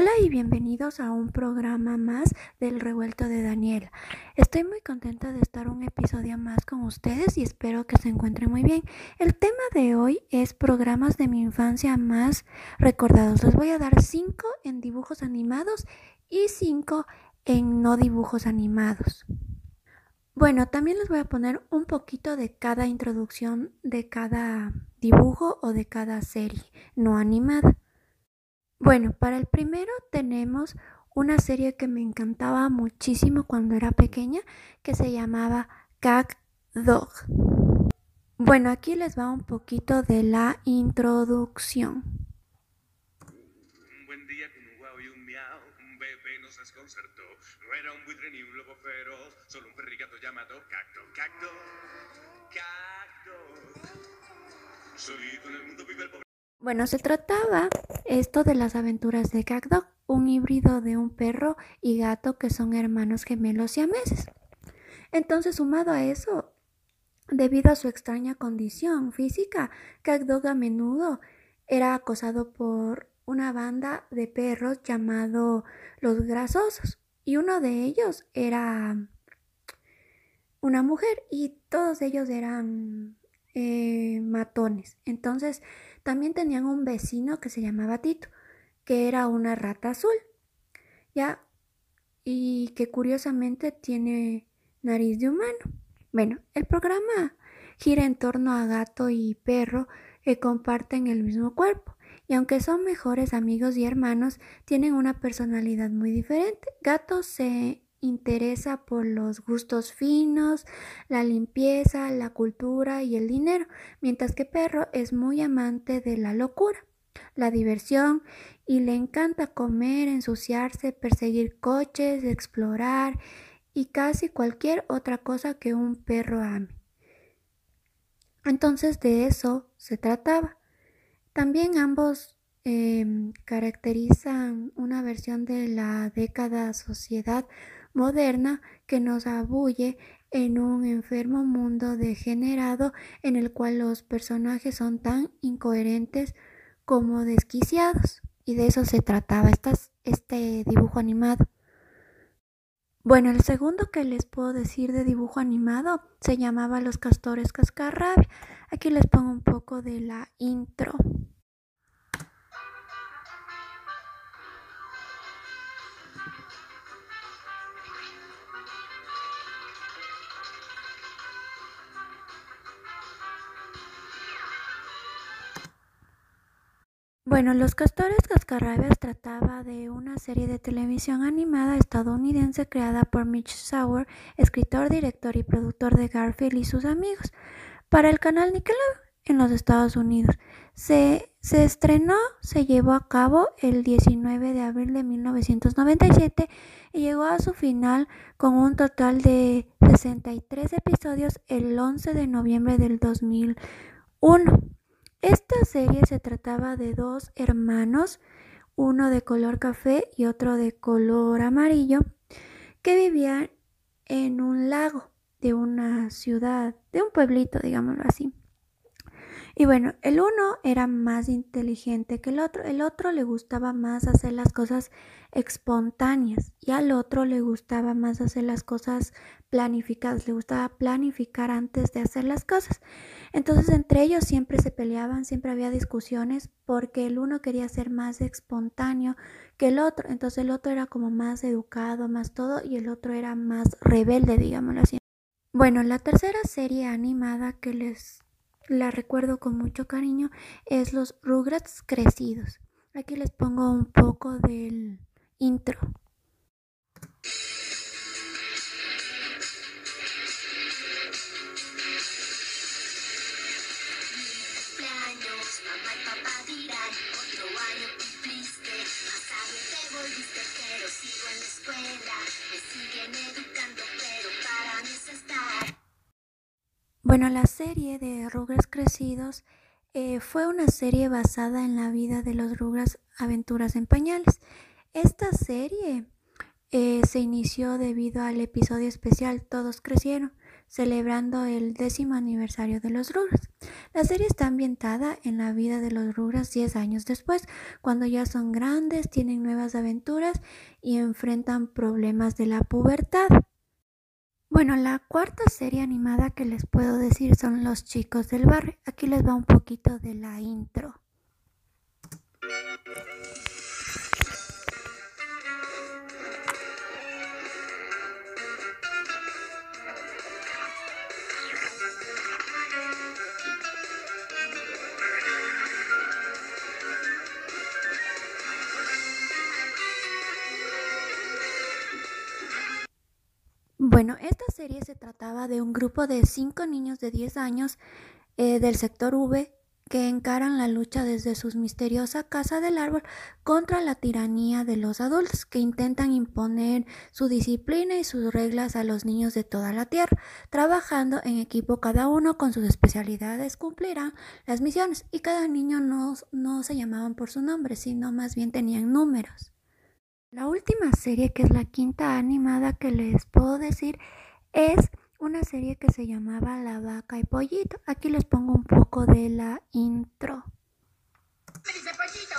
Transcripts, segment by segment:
Hola y bienvenidos a un programa más del revuelto de Daniela. Estoy muy contenta de estar un episodio más con ustedes y espero que se encuentren muy bien. El tema de hoy es programas de mi infancia más recordados. Les voy a dar cinco en dibujos animados y cinco en no dibujos animados. Bueno, también les voy a poner un poquito de cada introducción de cada dibujo o de cada serie no animada. Bueno, para el primero tenemos una serie que me encantaba muchísimo cuando era pequeña que se llamaba Cat Dog. Bueno, aquí les va un poquito de la introducción. Un buen día con un guau y un miau, un bebé nos desconcertó. No era un buitre ni un lobo feroz, solo un perrigato llamado Cacto, Cacto, Cacto. Solito en el mundo vive el pobre. Bueno, se trataba esto de las aventuras de Dog, un híbrido de un perro y gato que son hermanos gemelos y meses. Entonces, sumado a eso, debido a su extraña condición física, Dog a menudo era acosado por una banda de perros llamado los grasosos y uno de ellos era una mujer y todos ellos eran eh, matones. Entonces, también tenían un vecino que se llamaba Tito, que era una rata azul, ya, y que curiosamente tiene nariz de humano. Bueno, el programa gira en torno a gato y perro que comparten el mismo cuerpo. Y aunque son mejores amigos y hermanos, tienen una personalidad muy diferente. Gato se interesa por los gustos finos, la limpieza, la cultura y el dinero, mientras que Perro es muy amante de la locura, la diversión y le encanta comer, ensuciarse, perseguir coches, explorar y casi cualquier otra cosa que un perro ame. Entonces de eso se trataba. También ambos em, caracterizan una versión de la década sociedad moderna que nos abulle en un enfermo mundo degenerado en el cual los personajes son tan incoherentes como desquiciados. Y de eso se trataba este dibujo animado. Bueno, el segundo que les puedo decir de dibujo animado se llamaba Los Castores Cascarrabia. Aquí les pongo un poco de la intro. Bueno, Los Castores Cascarrabias trataba de una serie de televisión animada estadounidense creada por Mitch Sauer, escritor, director y productor de Garfield y sus amigos, para el canal Nickelodeon en los Estados Unidos. Se, se estrenó, se llevó a cabo el 19 de abril de 1997 y llegó a su final con un total de 63 episodios el 11 de noviembre del 2001. Esta serie se trataba de dos hermanos, uno de color café y otro de color amarillo, que vivían en un lago de una ciudad, de un pueblito, digámoslo así. Y bueno, el uno era más inteligente que el otro, el otro le gustaba más hacer las cosas espontáneas y al otro le gustaba más hacer las cosas planificadas, le gustaba planificar antes de hacer las cosas. Entonces entre ellos siempre se peleaban, siempre había discusiones porque el uno quería ser más espontáneo que el otro, entonces el otro era como más educado, más todo y el otro era más rebelde, digámoslo así. Bueno, la tercera serie animada que les la recuerdo con mucho cariño, es los Rugrats crecidos. Aquí les pongo un poco del intro. Bueno, la serie de Rugrats Crecidos eh, fue una serie basada en la vida de los Rugrats Aventuras en Pañales. Esta serie eh, se inició debido al episodio especial Todos Crecieron, celebrando el décimo aniversario de los Rugrats. La serie está ambientada en la vida de los Rugrats 10 años después, cuando ya son grandes, tienen nuevas aventuras y enfrentan problemas de la pubertad. Bueno, la cuarta serie animada que les puedo decir son Los chicos del barrio. Aquí les va un poquito de la intro. Bueno, esta serie se trataba de un grupo de cinco niños de 10 años eh, del sector V que encaran la lucha desde su misteriosa casa del árbol contra la tiranía de los adultos que intentan imponer su disciplina y sus reglas a los niños de toda la tierra. Trabajando en equipo cada uno con sus especialidades cumplirán las misiones y cada niño no, no se llamaban por su nombre, sino más bien tenían números. La última serie, que es la quinta animada que les puedo decir, es una serie que se llamaba La vaca y pollito. Aquí les pongo un poco de la intro. Me dice pollito,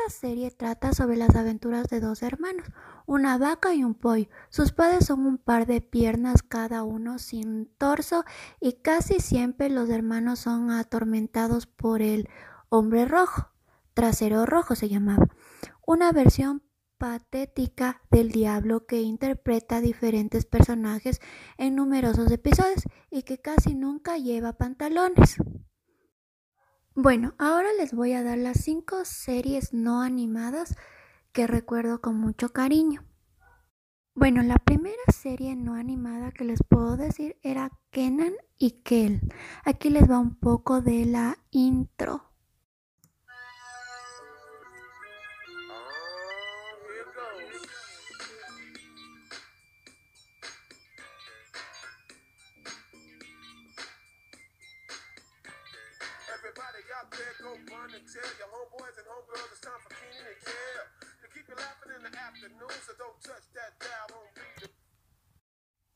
esta serie trata sobre las aventuras de dos hermanos, una vaca y un pollo. Sus padres son un par de piernas cada uno sin torso y casi siempre los hermanos son atormentados por el hombre rojo, trasero rojo se llamaba, una versión patética del diablo que interpreta diferentes personajes en numerosos episodios y que casi nunca lleva pantalones. Bueno, ahora les voy a dar las cinco series no animadas que recuerdo con mucho cariño. Bueno, la primera serie no animada que les puedo decir era Kenan y Kel. Aquí les va un poco de la intro.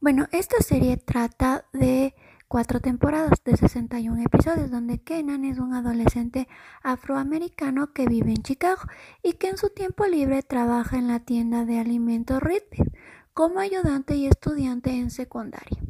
Bueno, esta serie trata de cuatro temporadas de 61 episodios donde Kenan es un adolescente afroamericano que vive en Chicago y que en su tiempo libre trabaja en la tienda de alimentos Ritbit como ayudante y estudiante en secundaria.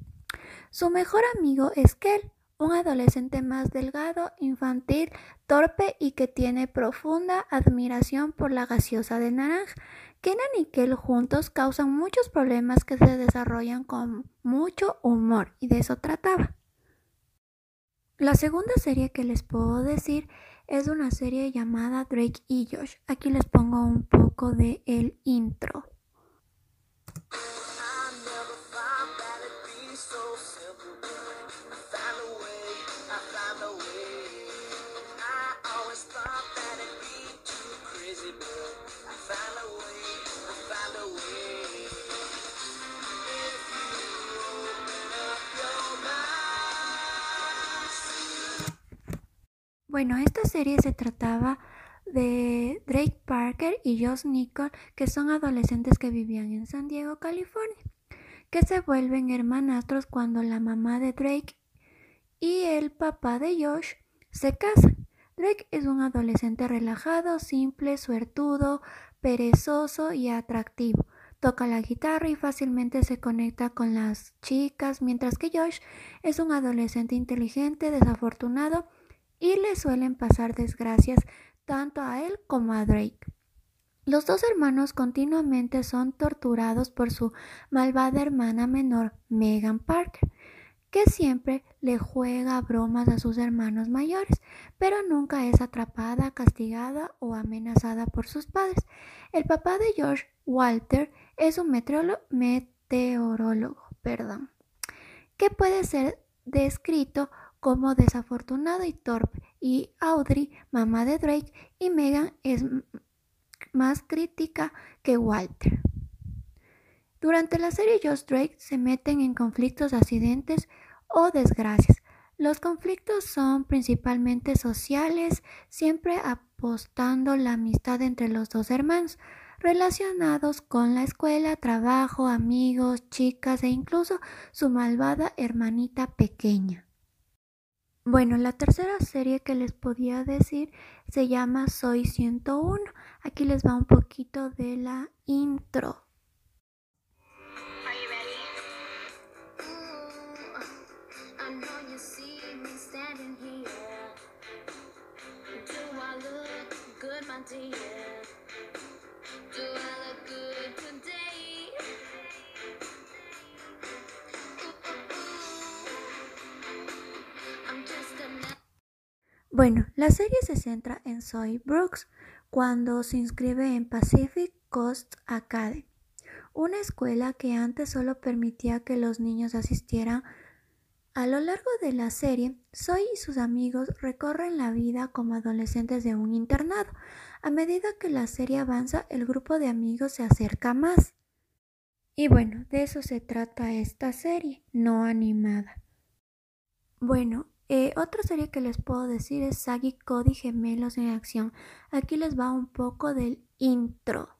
Su mejor amigo es Kel, un adolescente más delgado, infantil, torpe y que tiene profunda admiración por la gaseosa de naranja. Kenan y Kel juntos causan muchos problemas que se desarrollan con mucho humor y de eso trataba. La segunda serie que les puedo decir es una serie llamada Drake y Josh. Aquí les pongo un poco de el intro. Bueno, esta serie se trataba de Drake Parker y Josh Nicole, que son adolescentes que vivían en San Diego, California, que se vuelven hermanastros cuando la mamá de Drake y el papá de Josh se casan. Drake es un adolescente relajado, simple, suertudo, perezoso y atractivo. Toca la guitarra y fácilmente se conecta con las chicas, mientras que Josh es un adolescente inteligente, desafortunado y le suelen pasar desgracias tanto a él como a Drake. Los dos hermanos continuamente son torturados por su malvada hermana menor, Megan Parker, que siempre le juega bromas a sus hermanos mayores, pero nunca es atrapada, castigada o amenazada por sus padres. El papá de George, Walter, es un meteorólogo, perdón, que puede ser descrito como desafortunado y torpe, y Audrey, mamá de Drake, y Megan es más crítica que Walter. Durante la serie Just Drake se meten en conflictos, accidentes o desgracias. Los conflictos son principalmente sociales, siempre apostando la amistad entre los dos hermanos, relacionados con la escuela, trabajo, amigos, chicas e incluso su malvada hermanita pequeña. Bueno, la tercera serie que les podía decir se llama Soy 101. Aquí les va un poquito de la intro. Are Bueno, la serie se centra en Zoe Brooks cuando se inscribe en Pacific Coast Academy, una escuela que antes solo permitía que los niños asistieran. A lo largo de la serie, Zoe y sus amigos recorren la vida como adolescentes de un internado. A medida que la serie avanza, el grupo de amigos se acerca más. Y bueno, de eso se trata esta serie, no animada. Bueno, eh, otra serie que les puedo decir es Sagi Cody Gemelos en Acción. Aquí les va un poco del intro.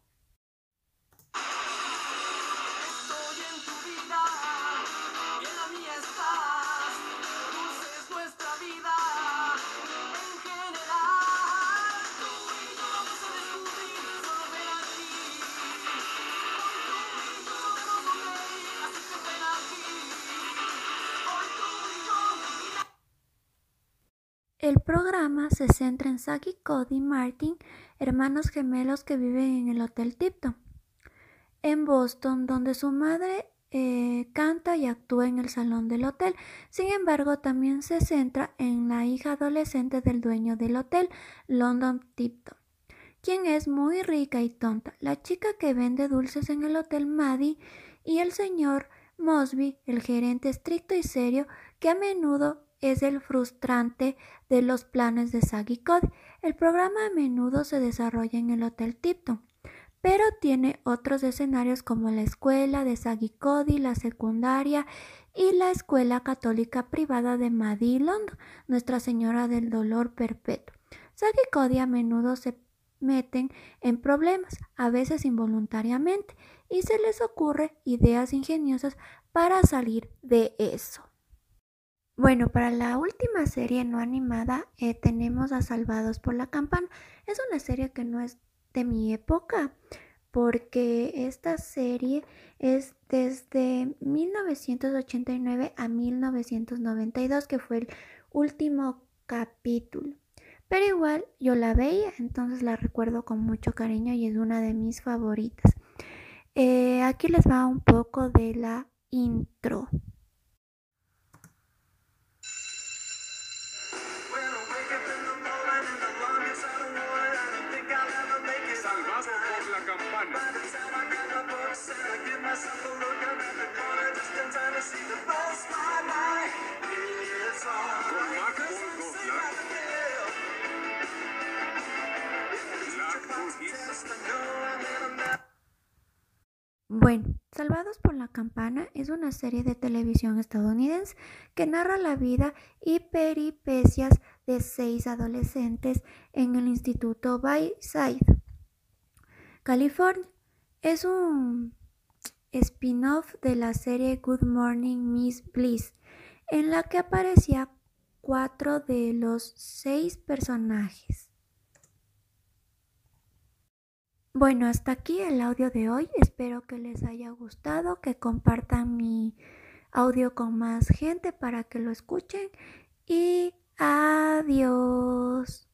El programa se centra en Cody y Martin, hermanos gemelos que viven en el Hotel Tipton, en Boston, donde su madre eh, canta y actúa en el salón del hotel. Sin embargo, también se centra en la hija adolescente del dueño del hotel, London Tipton, quien es muy rica y tonta. La chica que vende dulces en el hotel Maddie y el señor Mosby, el gerente estricto y serio, que a menudo es el frustrante de los planes de Sagi Cody. El programa a menudo se desarrolla en el Hotel Tipton, pero tiene otros escenarios como la escuela de Sagi Cody, la secundaria y la escuela católica privada de Maddie London, Nuestra Señora del Dolor Perpetuo. Sagi Cody a menudo se meten en problemas, a veces involuntariamente, y se les ocurre ideas ingeniosas para salir de eso. Bueno, para la última serie no animada eh, tenemos a Salvados por la Campana. Es una serie que no es de mi época, porque esta serie es desde 1989 a 1992, que fue el último capítulo. Pero igual yo la veía, entonces la recuerdo con mucho cariño y es una de mis favoritas. Eh, aquí les va un poco de la intro. Bueno, Salvados por la Campana es una serie de televisión estadounidense que narra la vida y peripecias de seis adolescentes en el Instituto Bayside, California. Es un spin-off de la serie Good Morning Miss Bliss, en la que aparecía cuatro de los seis personajes. Bueno, hasta aquí el audio de hoy. Espero que les haya gustado, que compartan mi audio con más gente para que lo escuchen. Y adiós.